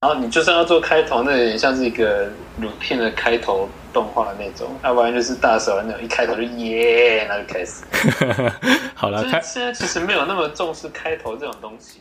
然后你就算要做开头，那有点像是一个乳片的开头动画那种，要不然就是大手那种，一开头就耶，那就开始。好了，现在其实没有那么重视开头这种东西。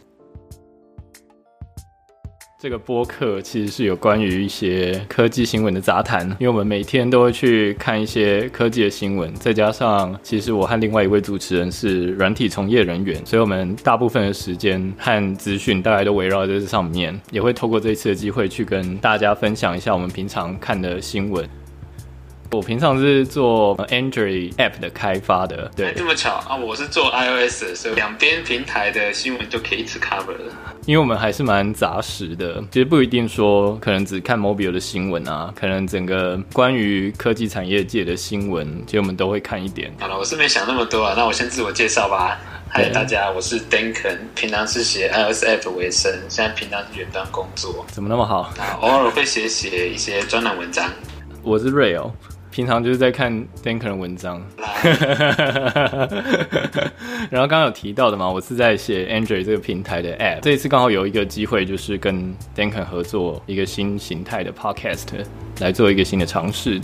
这个播客其实是有关于一些科技新闻的杂谈，因为我们每天都会去看一些科技的新闻，再加上其实我和另外一位主持人是软体从业人员，所以我们大部分的时间和资讯大概都围绕在这上面，也会透过这一次的机会去跟大家分享一下我们平常看的新闻。我平常是做 Android App 的开发的，对，这么巧啊！我是做 iOS 的，所以两边平台的新闻就可以一次 cover 了。因为我们还是蛮杂食的，其实不一定说可能只看 mobile 的新闻啊，可能整个关于科技产业界的新闻，其实我们都会看一点。好了，我是没想那么多啊，那我先自我介绍吧。嗨，大家，我是 Duncan，平常是写 iOS App 为生，现在平常是远端工作。怎么那么好？偶尔会写写一些专栏文章。我是 Ray 平常就是在看 Duncan 的文章，然后刚刚有提到的嘛，我是在写 Android 这个平台的 App，这一次刚好有一个机会，就是跟 Duncan 合作一个新形态的 Podcast，来做一个新的尝试。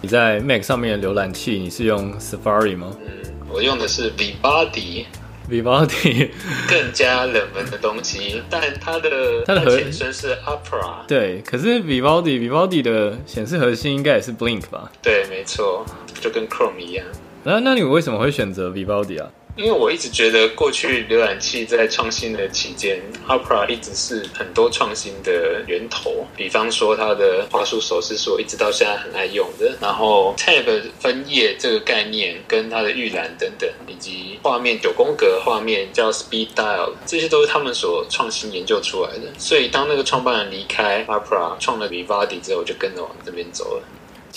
你在 Mac 上面的浏览器，你是用 Safari 吗？嗯，我用的是 Vivaldi。Vivaldi 更加冷门的东西，但它的它的前身是 Opera。对，可是 Vivaldi Vivaldi 的显示核心应该也是 Blink 吧？对，没错，就跟 Chrome 一样。那那你为什么会选择 Vivaldi 啊？因为我一直觉得，过去浏览器在创新的期间，Opera 一直是很多创新的源头。比方说，它的滑鼠手势是我一直到现在很爱用的。然后，Tab 分页这个概念，跟它的预览等等，以及画面九宫格画面叫 Speed Dial，这些都是他们所创新研究出来的。所以，当那个创办人离开 Opera，创了 Vivadi 之后，我就跟着往这边走了。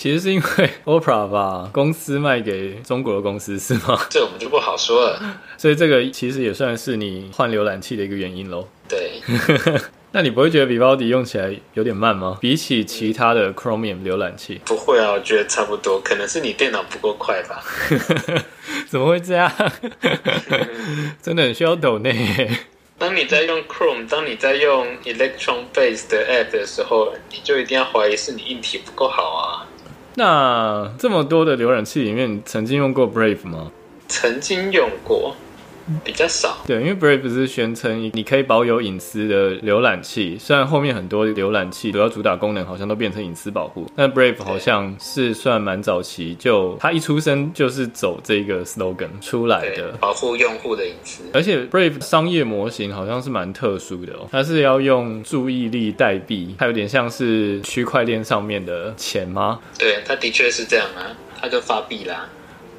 其实是因为 Opera 把公司卖给中国的公司是吗？这我们就不好说了。所以这个其实也算是你换浏览器的一个原因喽。对。那你不会觉得 Vivaldi 用起来有点慢吗？比起其他的 Chromium 浏览器？不会啊，我觉得差不多。可能是你电脑不够快吧。怎么会这样？真的很需要抖内。当你在用 Chrome，当你在用 Electron Base 的 App 的时候，你就一定要怀疑是你硬体不够好啊。那这么多的浏览器里面，曾经用过 Brave 吗？曾经用过。比较少，对，因为 Brave 是宣称你可以保有隐私的浏览器，虽然后面很多浏览器主要主打功能好像都变成隐私保护，但 Brave 好像是算蛮早期，就它一出生就是走这个 slogan 出来的，保护用户的隐私。而且 Brave 商业模型好像是蛮特殊的哦，它是要用注意力代币，它有点像是区块链上面的钱吗？对，它的确是这样啊，它就发币啦。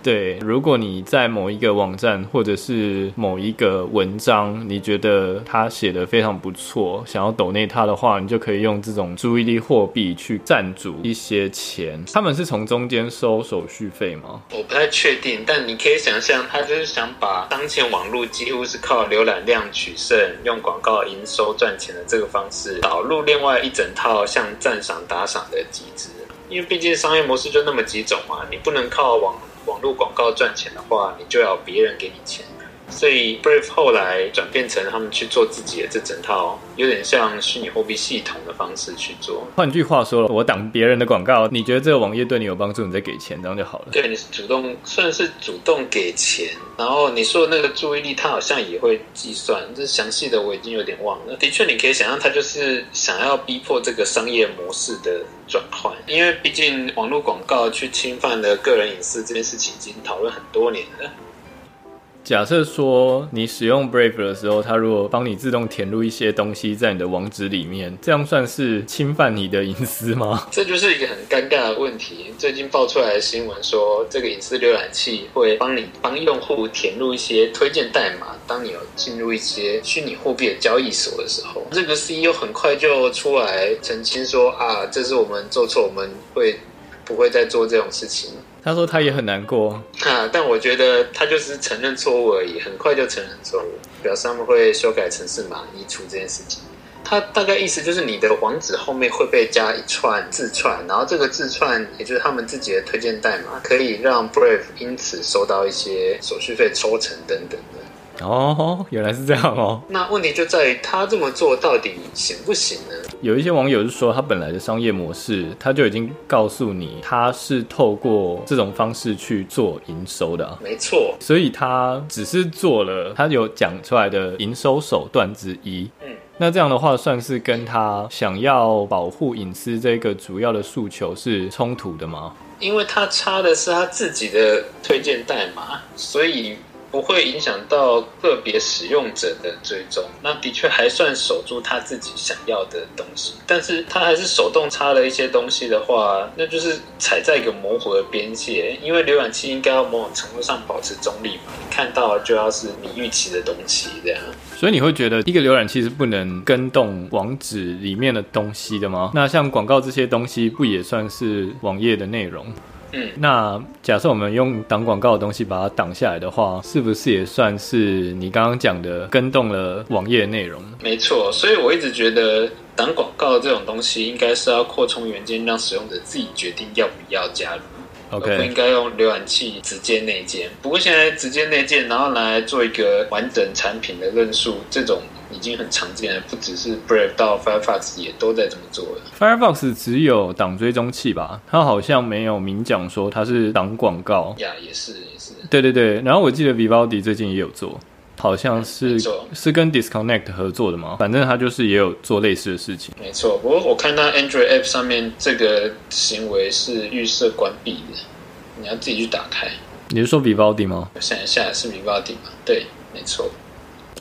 对，如果你在某一个网站或者是某一个文章，你觉得他写的非常不错，想要抖内他的话，你就可以用这种注意力货币去赞助一些钱。他们是从中间收手续费吗？我不太确定，但你可以想象，他就是想把当前网络几乎是靠浏览量取胜，用广告营收赚钱的这个方式，导入另外一整套像赞赏打赏的机制。因为毕竟商业模式就那么几种嘛，你不能靠网。网络广告赚钱的话，你就要别人给你钱。所以 Brave 后来转变成他们去做自己的这整套，有点像虚拟货币系统的方式去做。换句话说，我挡别人的广告，你觉得这个网页对你有帮助，你再给钱，这样就好了。对，你是主动，算是主动给钱。然后你说的那个注意力，它好像也会计算，这详细的我已经有点忘了。的确，你可以想象，它就是想要逼迫这个商业模式的转换，因为毕竟网络广告去侵犯了个人隐私这件事情，已经讨论很多年了。假设说你使用 Brave 的时候，它如果帮你自动填入一些东西在你的网址里面，这样算是侵犯你的隐私吗？这就是一个很尴尬的问题。最近爆出来的新闻说，这个隐私浏览器会帮你帮用户填入一些推荐代码，当你有进入一些虚拟货币的交易所的时候，这个 CEO 很快就出来澄清说啊，这是我们做错，我们会不会再做这种事情。他说他也很难过，啊，但我觉得他就是承认错误而已，很快就承认错误，表示他们会修改城市码移除这件事情。他大概意思就是你的网址后面会被加一串字串，然后这个字串也就是他们自己的推荐代码，可以让 Brave 因此收到一些手续费抽成等等的。哦，原来是这样哦。那问题就在于他这么做到底行不行呢？有一些网友是说，他本来的商业模式，他就已经告诉你，他是透过这种方式去做营收的啊。没错，所以他只是做了他有讲出来的营收手段之一。嗯，那这样的话，算是跟他想要保护隐私这个主要的诉求是冲突的吗？因为他插的是他自己的推荐代码，所以。不会影响到个别使用者的追踪，那的确还算守住他自己想要的东西。但是他还是手动插了一些东西的话，那就是踩在一个模糊的边界。因为浏览器应该要某种程度上保持中立嘛，看到就要是你预期的东西这样。所以你会觉得一个浏览器是不能更动网址里面的东西的吗？那像广告这些东西不也算是网页的内容？嗯，那假设我们用挡广告的东西把它挡下来的话，是不是也算是你刚刚讲的跟动了网页内容？没错，所以我一直觉得挡广告这种东西应该是要扩充元件，让使用者自己决定要不要加入。OK，不应该用浏览器直接内建。不过现在直接内建，然后来做一个完整产品的论述，这种。已经很常见了，不只是 Brave 到 Firefox 也都在这么做了。Firefox 只有挡追踪器吧？它好像没有明讲说它是挡广告。呀，也是也是。对对对，然后我记得 Vivaldi 最近也有做，好像是、嗯、是跟 Disconnect 合作的嘛？反正他就是也有做类似的事情。没错，不过我看到 Android App 上面这个行为是预设关闭的，你要自己去打开。你是说 Vivaldi 吗？我想一下，是 Vivaldi 吗？对，没错。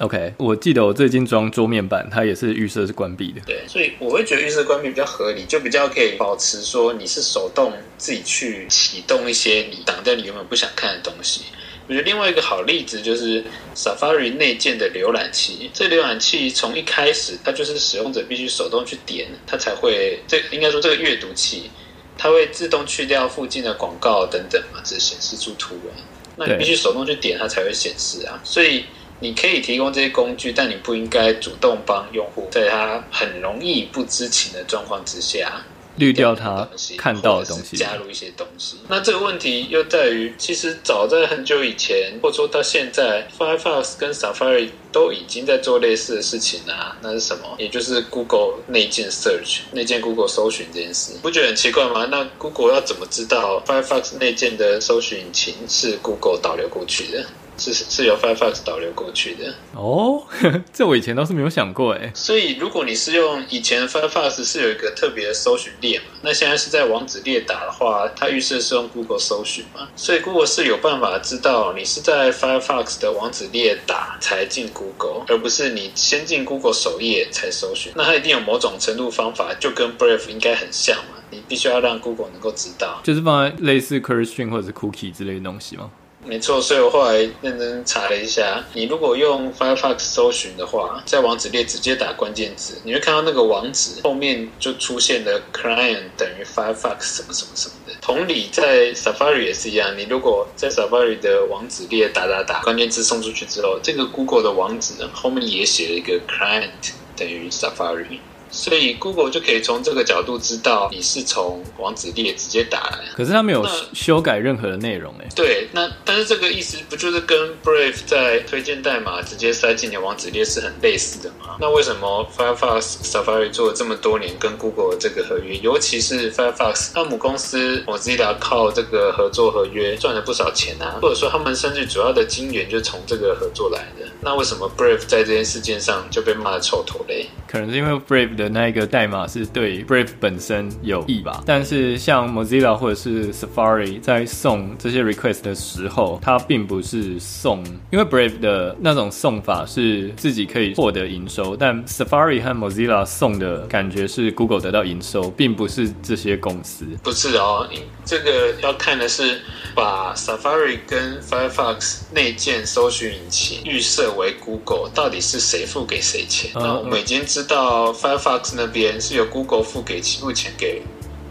OK，我记得我最近装桌面版，它也是预设是关闭的。对，所以我会觉得预设关闭比较合理，就比较可以保持说你是手动自己去启动一些你挡掉你原本不想看的东西。我觉得另外一个好例子就是 Safari 内建的浏览器，这浏览器从一开始它就是使用者必须手动去点，它才会这应该说这个阅读器，它会自动去掉附近的广告等等嘛，只显示出图文。那你必须手动去点，它才会显示啊，所以。你可以提供这些工具，但你不应该主动帮用户在他很容易不知情的状况之下滤掉他看到的东西，加入一些东西。那这个问题又在于，其实早在很久以前，或者说到现在，Firefox 跟 Safari 都已经在做类似的事情了啊。那是什么？也就是 Google 内建 Search、内建 Google 搜寻这件事，不觉得很奇怪吗？那 Google 要怎么知道 Firefox 内建的搜寻引擎是 Google 导流过去的？是是由 Firefox 导流过去的哦，这我以前倒是没有想过哎。所以如果你是用以前 Firefox 是有一个特别的搜寻列嘛，那现在是在网址列打的话，它预设是用 Google 搜寻嘛，所以 Google 是有办法知道你是在 Firefox 的网址列打才进 Google，而不是你先进 Google 首页才搜寻。那它一定有某种程度方法，就跟 Brave 应该很像嘛，你必须要让 Google 能够知道，就是放在类似 String 或者是 Cookie 之类的东西吗？没错，所以我后来认真查了一下，你如果用 Firefox 搜寻的话，在网址列直接打关键字，你会看到那个网址后面就出现了 client 等于 Firefox 什么什么什么的。同理，在 Safari 也是一样，你如果在 Safari 的网址列打打打关键字送出去之后，这个 Google 的网址呢，后面也写了一个 client 等于 Safari。所以 Google 就可以从这个角度知道你是从网址列直接打来，可是他没有修改任何的内容诶。对，那但是这个意思不就是跟 Brave 在推荐代码直接塞进你的网址列是很类似的吗？那为什么 Firefox、Safari 做了这么多年跟 Google 这个合约，尤其是 Firefox，他母公司 Mozilla 靠这个合作合约赚了不少钱啊，或者说他们甚至主要的金源就从这个合作来的。那为什么 Brave 在这件事件上就被骂得臭头嘞？可能是因为 Brave 的那一个代码是对 Brave 本身有益吧。但是像 Mozilla 或者是 Safari 在送这些 request 的时候，它并不是送，因为 Brave 的那种送法是自己可以获得营收，但 Safari 和 Mozilla 送的感觉是 Google 得到营收，并不是这些公司。不是哦，这个要看的是把 Safari 跟 Firefox 内建搜寻引擎预设。为 Google 到底是谁付给谁钱？那我们已经知道 Firefox Box 那边是由 Google 付给付钱给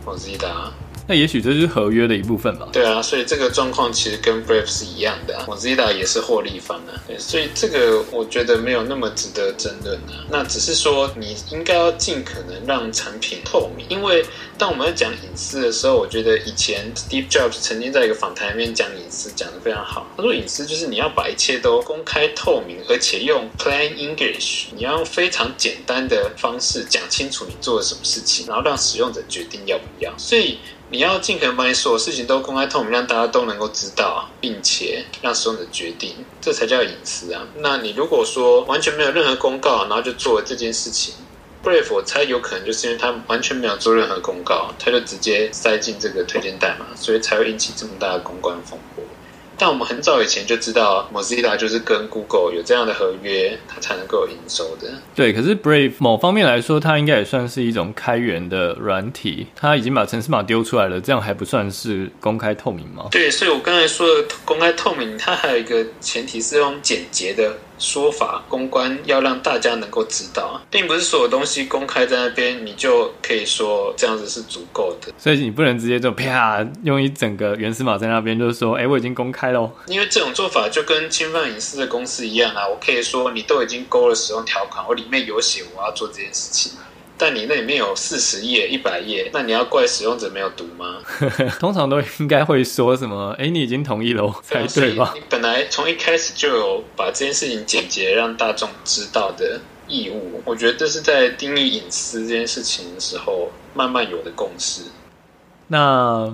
Mozilla。那也许这是合约的一部分吧。对啊，所以这个状况其实跟 Brave 是一样的啊，Mozilla 也是获利方啊。所以这个我觉得没有那么值得争论啊。那只是说你应该要尽可能让产品透明，因为当我们在讲隐私的时候，我觉得以前 Steve Jobs 曾经在一个访谈里面讲隐私讲得非常好。他说隐私就是你要把一切都公开透明，而且用 plain English，你要用非常简单的方式讲清楚你做了什么事情，然后让使用者决定要不要。所以。你要尽可能把你所有事情都公开透明，让大家都能够知道，并且让使用者决定，这才叫隐私啊。那你如果说完全没有任何公告，然后就做了这件事情，Brave 我猜有可能就是因为他完全没有做任何公告，他就直接塞进这个推荐代码，所以才会引起这么大的公关风波。但我们很早以前就知道，Mozilla 就是跟 Google 有这样的合约，它才能够营收的。对，可是 Brave 某方面来说，它应该也算是一种开源的软体，它已经把程式码丢出来了，这样还不算是公开透明吗？对，所以我刚才说的公开透明，它还有一个前提是用简洁的。说法公关要让大家能够知道，并不是所有东西公开在那边，你就可以说这样子是足够的。所以你不能直接就啪用一整个原始码在那边，就是说，哎，我已经公开了。因为这种做法就跟侵犯隐私的公司一样啊，我可以说你都已经勾了使用条款，我里面有写我要做这件事情。但你那里面有四十页、一百页，那你要怪使用者没有读吗？通常都应该会说什么？哎，你已经同意了 才对吧？你本来从一开始就有把这件事情简洁让大众知道的义务，我觉得这是在定义隐私这件事情的时候慢慢有的共识。那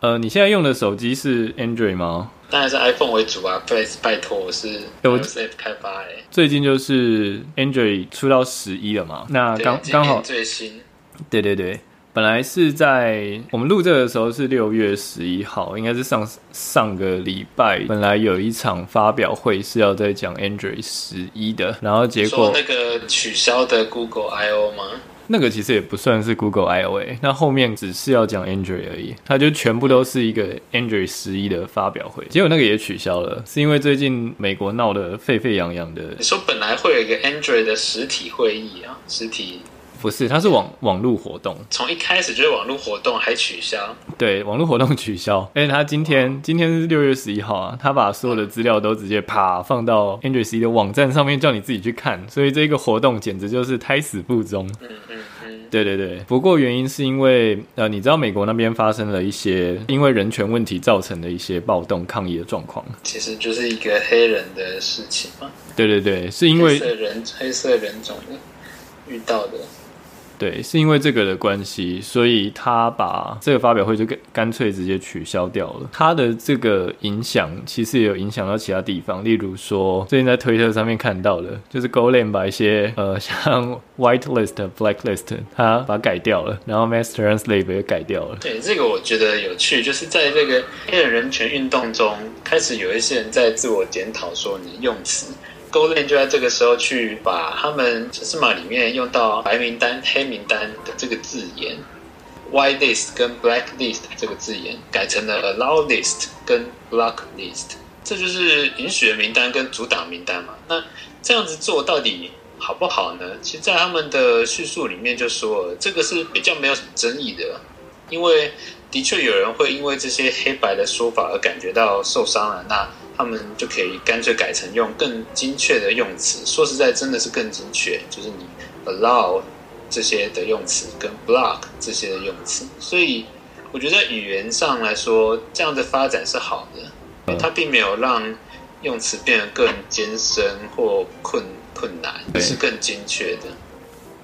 呃，你现在用的手机是 Android 吗？当然是 iPhone 为主啊！拜拜托，我是 iOS 开发诶。最近就是 Android 出到十一了嘛，那刚刚好最新。对对对，本来是在我们录这个的时候是六月十一号，应该是上上个礼拜，本来有一场发表会是要在讲 Android 十一的，然后结果那个取消的 Google I/O 吗？那个其实也不算是 Google I O A，那后面只是要讲 Android 而已，它就全部都是一个 Android 十一的发表会，结果那个也取消了，是因为最近美国闹得沸沸扬扬的。你说本来会有一个 Android 的实体会议啊，实体。不是，它是网网络活动，从一开始就是网络活动，还取消。对，网络活动取消。而 且他今天今天是六月十一号啊，他把所有的资料都直接啪放到 Android 11的网站上面，叫你自己去看。所以这个活动简直就是胎死腹中。嗯嗯嗯，对对对。不过原因是因为呃，你知道美国那边发生了一些因为人权问题造成的一些暴动抗议的状况，其实就是一个黑人的事情嘛。对对对，是因为黑色人黑色人种的遇到的。对，是因为这个的关系，所以他把这个发表会就干干脆直接取消掉了。他的这个影响其实也有影响到其他地方，例如说最近在推特上面看到的，就是 Golang 把一些呃 像 White List、Black List，他把它改掉了，然后 Master and Slave 也改掉了。对，这个我觉得有趣，就是在这个黑人人权运动中，开始有一些人在自我检讨，说你用词。Golang 就在这个时候去把他们程式码里面用到白名单、黑名单的这个字眼，white list 跟 black list 这个字眼改成了 allow list 跟 block list，这就是允许的名单跟阻挡名单嘛。那这样子做到底好不好呢？其实，在他们的叙述里面就说，这个是比较没有什么争议的，因为的确有人会因为这些黑白的说法而感觉到受伤了。那他们就可以干脆改成用更精确的用词。说实在，真的是更精确，就是你 allow 这些的用词跟 block 这些的用词。所以，我觉得在语言上来说，这样的发展是好的。它并没有让用词变得更艰深或困困难，而是更精确的。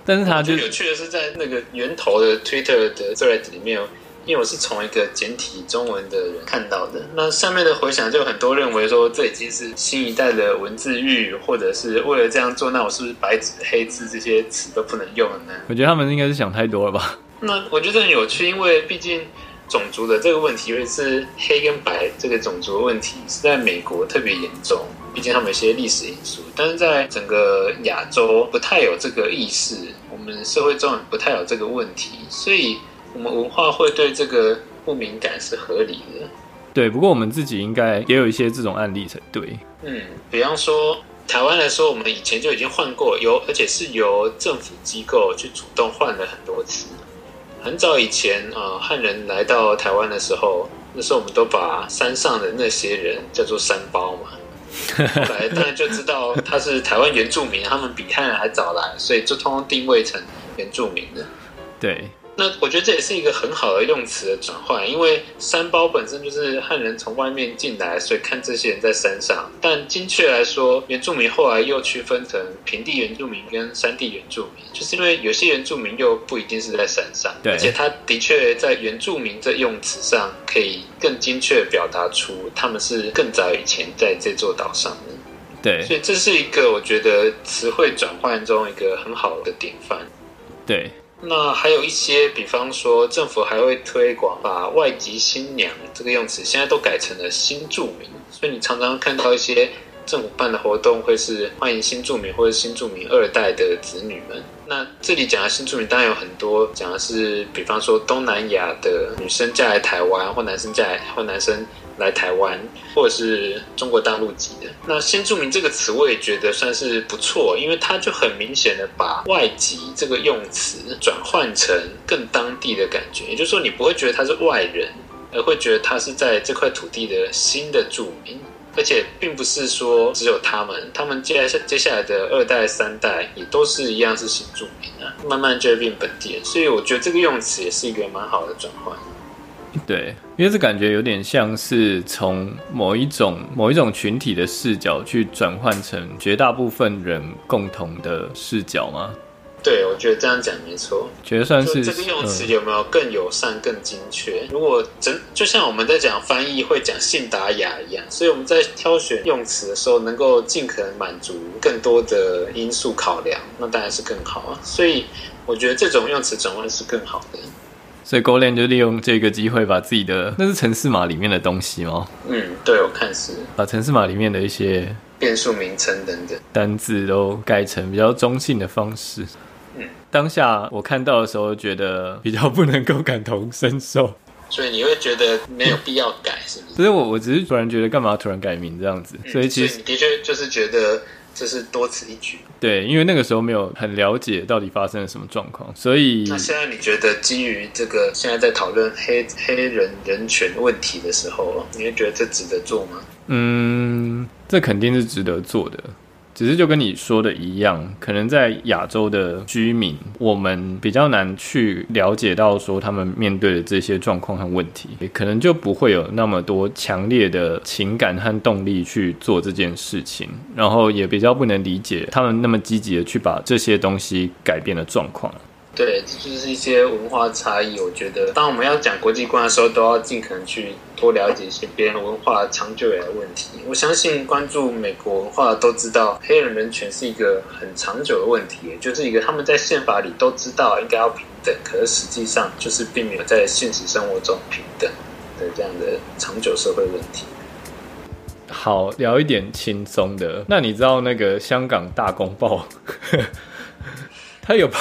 但是它就有趣的是，在那个源头的 Twitter 的 thread 里面。因为我是从一个简体中文的人看到的，那上面的回响就很多认为说，这已经是新一代的文字狱，或者是为了这样做，那我是不是白纸黑字这些词都不能用了呢？我觉得他们应该是想太多了吧。那我觉得很有趣，因为毕竟种族的这个问题，尤其是黑跟白这个种族的问题，是在美国特别严重，毕竟他们有些历史因素，但是在整个亚洲不太有这个意识，我们社会中不太有这个问题，所以。我们文化会对这个不敏感是合理的，对。不过我们自己应该也有一些这种案例才对。嗯，比方说台湾来说，我们以前就已经换过，由而且是由政府机构去主动换了很多次。很早以前啊，汉人来到台湾的时候，那时候我们都把山上的那些人叫做山胞嘛。后来当然就知道他是台湾原住民，他们比汉人还早来，所以就通通定位成原住民的。对。那我觉得这也是一个很好的用词的转换，因为山包本身就是汉人从外面进来，所以看这些人在山上。但精确来说，原住民后来又区分成平地原住民跟山地原住民，就是因为有些原住民又不一定是在山上，而且他的确在原住民这用词上可以更精确表达出他们是更早以前在这座岛上的。对，所以这是一个我觉得词汇转换中一个很好的典范。对。那还有一些，比方说政府还会推广把外籍新娘这个用词，现在都改成了新住民，所以你常常看到一些政府办的活动，会是欢迎新住民或者新住民二代的子女们。那这里讲的新住民当然有很多，讲的是比方说东南亚的女生嫁来台湾，或男生嫁来或男生。来台湾，或者是中国大陆籍的，那新住民这个词我也觉得算是不错，因为它就很明显的把外籍这个用词转换成更当地的感觉，也就是说你不会觉得他是外人，而会觉得他是在这块土地的新的住民，而且并不是说只有他们，他们接下接下来的二代三代也都是一样是新住民啊，慢慢就会变本地人，所以我觉得这个用词也是一个蛮好的转换。对，因为这感觉有点像是从某一种某一种群体的视角去转换成绝大部分人共同的视角吗？对，我觉得这样讲没错。觉得算是这个用词有没有更友善、更精确？如果真就像我们在讲翻译会讲信达雅一样，所以我们在挑选用词的时候，能够尽可能满足更多的因素考量，那当然是更好啊。所以我觉得这种用词转换是更好的。所以 Golang 就利用这个机会，把自己的那是城市码里面的东西吗？嗯，对，我看是把城市码里面的一些变数名称等等单字都改成比较中性的方式。嗯，当下我看到的时候，觉得比较不能够感同身受。所以你会觉得没有必要改，是不是？所以我我只是突然觉得，干嘛突然改名这样子？所以其实、你、的确就是觉得。这是多此一举。对，因为那个时候没有很了解到底发生了什么状况，所以那现在你觉得基于这个现在在讨论黑黑人人权问题的时候，你会觉得这值得做吗？嗯，这肯定是值得做的。只是就跟你说的一样，可能在亚洲的居民，我们比较难去了解到说他们面对的这些状况和问题，也可能就不会有那么多强烈的情感和动力去做这件事情，然后也比较不能理解他们那么积极的去把这些东西改变的状况。对，就是一些文化差异。我觉得，当我们要讲国际观的时候，都要尽可能去多了解一些别人文化长久以来的问题。我相信关注美国文化都知道，黑人人权是一个很长久的问题，就是一个他们在宪法里都知道应该要平等，可是实际上就是并没有在现实生活中平等的这样的长久社会问题。好，聊一点轻松的。那你知道那个香港大公报？他有吧，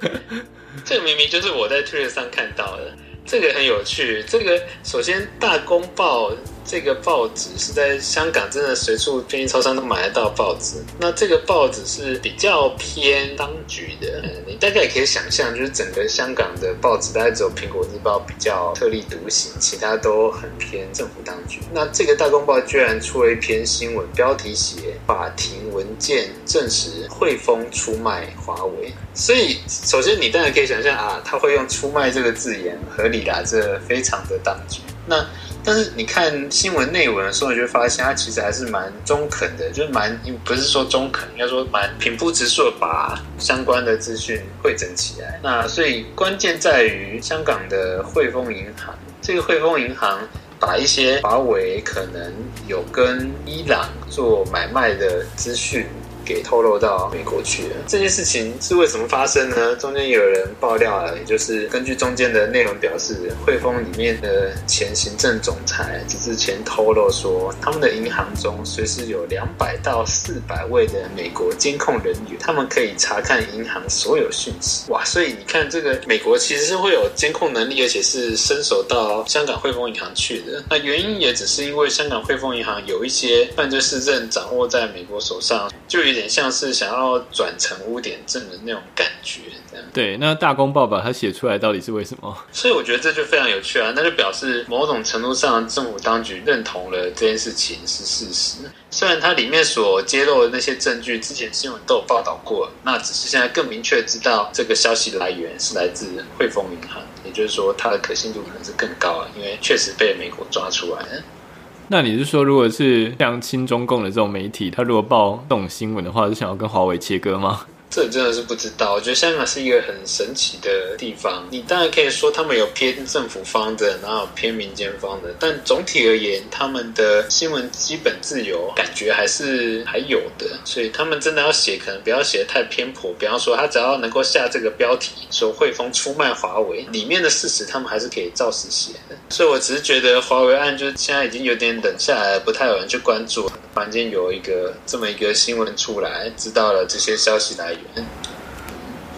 这个明明就是我在 Twitter 上看到的，这个很有趣。这个首先大公报。这个报纸是在香港，真的随处便利超商都买得到报纸。那这个报纸是比较偏当局的，你大概也可以想象，就是整个香港的报纸，大概只有《苹果日报》比较特立独行，其他都很偏政府当局。那这个大公报居然出了一篇新闻，标题写“法庭文件证实汇丰出卖华为”。所以，首先你当然可以想象啊，他会用“出卖”这个字眼，合理啦，这非常的当局。那但是你看新闻内文的时候，你就发现它其实还是蛮中肯的，就是蛮不是说中肯，应该说蛮平铺直叙的把相关的资讯汇整起来。那所以关键在于香港的汇丰银行，这个汇丰银行把一些华为可能有跟伊朗做买卖的资讯。给透露到美国去了。这件事情是为什么发生呢？中间有人爆料了，也就是根据中间的内容表示，汇丰里面的前行政总裁只是前透露说，他们的银行中随时有两百到四百位的美国监控人员，他们可以查看银行所有讯息。哇，所以你看，这个美国其实是会有监控能力，而且是伸手到香港汇丰银行去的。那原因也只是因为香港汇丰银行有一些犯罪事证掌握在美国手上。就点像是想要转成污点证的那种感觉，这样。对，那大公报把它写出来到底是为什么？所以我觉得这就非常有趣啊，那就表示某种程度上政府当局认同了这件事情是事实。虽然它里面所揭露的那些证据，之前新闻都有报道过，那只是现在更明确知道这个消息来源是来自汇丰银行，也就是说它的可信度可能是更高啊，因为确实被美国抓出来了。那你是说，如果是像亲中共的这种媒体，他如果报这种新闻的话，是想要跟华为切割吗？这真的是不知道。我觉得香港是一个很神奇的地方。你当然可以说他们有偏政府方的，然后偏民间方的，但总体而言，他们的新闻基本自由感觉还是还有的。所以他们真的要写，可能不要写得太偏颇。比方说，他只要能够下这个标题说汇丰出卖华为，里面的事实他们还是可以照实写的。所以我只是觉得华为案就是现在已经有点冷下来了，不太有人去关注。房间有一个这么一个新闻出来，知道了这些消息来源，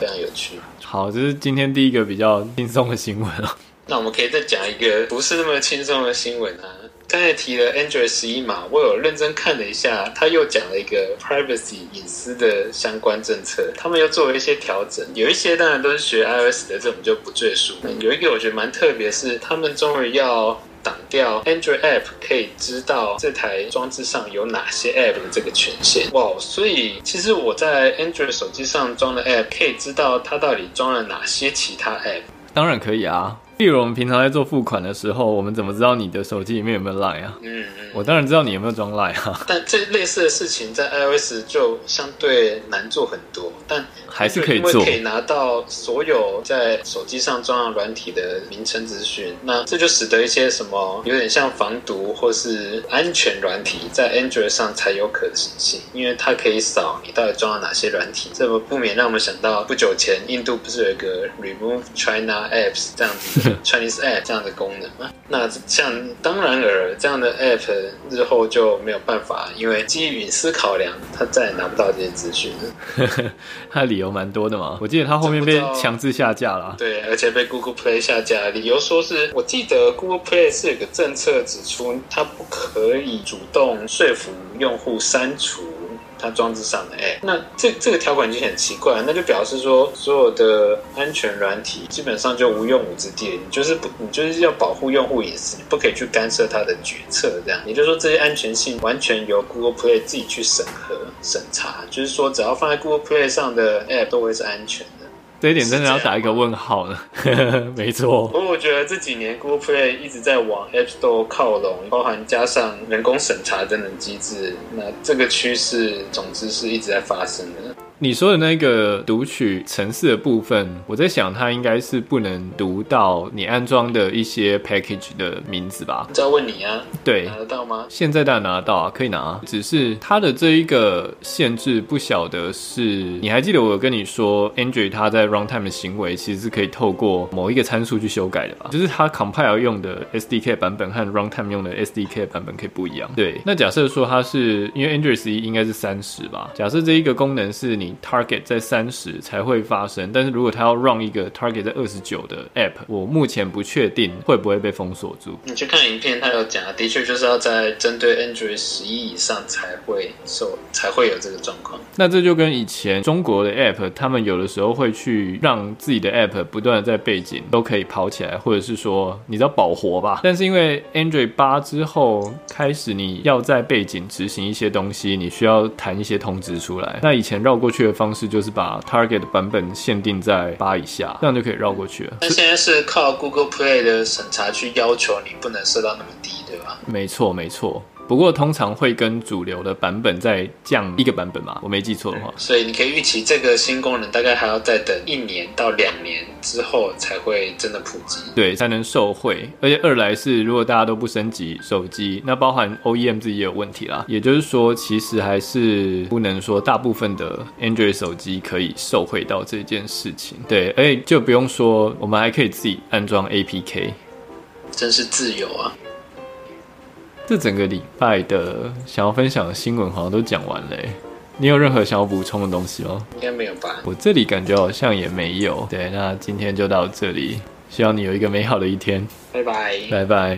非常有趣。好，这是今天第一个比较轻松的新闻了。那我们可以再讲一个不是那么轻松的新闻啊。刚才提了 Android 十一嘛，我有认真看了一下，他又讲了一个 privacy 隐私的相关政策，他们又做了一些调整，有一些当然都是学 iOS 的，这我们就不赘述。有一个我觉得蛮特别，是他们终于要。挡掉 Android App 可以知道这台装置上有哪些 App 的这个权限哇所以其实我在 Android 手机上装的 App 可以知道它到底装了哪些其他 App。当然可以啊，例如我们平常在做付款的时候，我们怎么知道你的手机里面有没有 Line 啊？嗯嗯，我当然知道你有没有装 Line 啊。但这类似的事情在 iOS 就相对难做很多，但。还是可以做，因为可以拿到所有在手机上装上软体的名称资讯，那这就使得一些什么有点像防毒或是安全软体在 Android 上才有可行性，因为它可以扫你到底装了哪些软体。这么不免让我们想到不久前印度不是有一个 Remove China Apps 这样子 Chinese App 这样的功能吗？那像当然尔这样的 App 日后就没有办法，因为基于隐私考量，他再也拿不到这些资讯了。他理由。蛮多的嘛，我记得他后面被强制下架了。对，而且被 Google Play 下架，理由说是我记得 Google Play 是有个政策指出，它不可以主动说服用户删除它装置上的 App。那这这个条款就很奇怪，那就表示说所有的安全软体基本上就无用武之地，你就是不，你就是要保护用户隐私，你不可以去干涉他的决策，这样。也就是说，这些安全性完全由 Google Play 自己去审核。审查就是说，只要放在 Google Play 上的 App 都会是安全。这一点真的要打一个问号了。没错。不过我觉得这几年 Google Play 一直在往 App Store 靠拢，包含加上人工审查等等机制，那这个趋势总之是一直在发生的。你说的那个读取程式的部分，我在想它应该是不能读到你安装的一些 package 的名字吧？再问你啊，对，拿得到吗？现在当然拿得到啊，可以拿。只是它的这一个限制，不晓得是你还记得我有跟你说，Android 它在 runtime 的行为其实是可以透过某一个参数去修改的吧？就是它 compile 用的 SDK 版本和 runtime 用的 SDK 版本可以不一样。对，那假设说它是因为 Android 十一应该是三十吧？假设这一个功能是你。Target 在三十才会发生，但是如果他要 run 一个 Target 在二十九的 App，我目前不确定会不会被封锁住。你去看影片，他有讲，的确就是要在针对 Android 十一以上才会受，才会有这个状况。那这就跟以前中国的 App，他们有的时候会去让自己的 App 不断的在背景都可以跑起来，或者是说你知道保活吧？但是因为 Android 八之后开始，你要在背景执行一些东西，你需要弹一些通知出来。那以前绕过。去的方式就是把 Target 的版本限定在八以下，这样就可以绕过去了。那现在是靠 Google Play 的审查去要求你不能设到那么低，对吧？没错，没错。不过通常会跟主流的版本再降一个版本嘛，我没记错的话。所以你可以预期这个新功能大概还要再等一年到两年之后才会真的普及，对，才能受惠。而且二来是如果大家都不升级手机，那包含 OEM 自己也有问题啦。也就是说，其实还是不能说大部分的 Android 手机可以受惠到这件事情。对，而且就不用说，我们还可以自己安装 APK，真是自由啊！这整个礼拜的想要分享的新闻好像都讲完了，你有任何想要补充的东西吗？应该没有吧。我这里感觉好像也没有。对，那今天就到这里，希望你有一个美好的一天。拜拜，拜拜。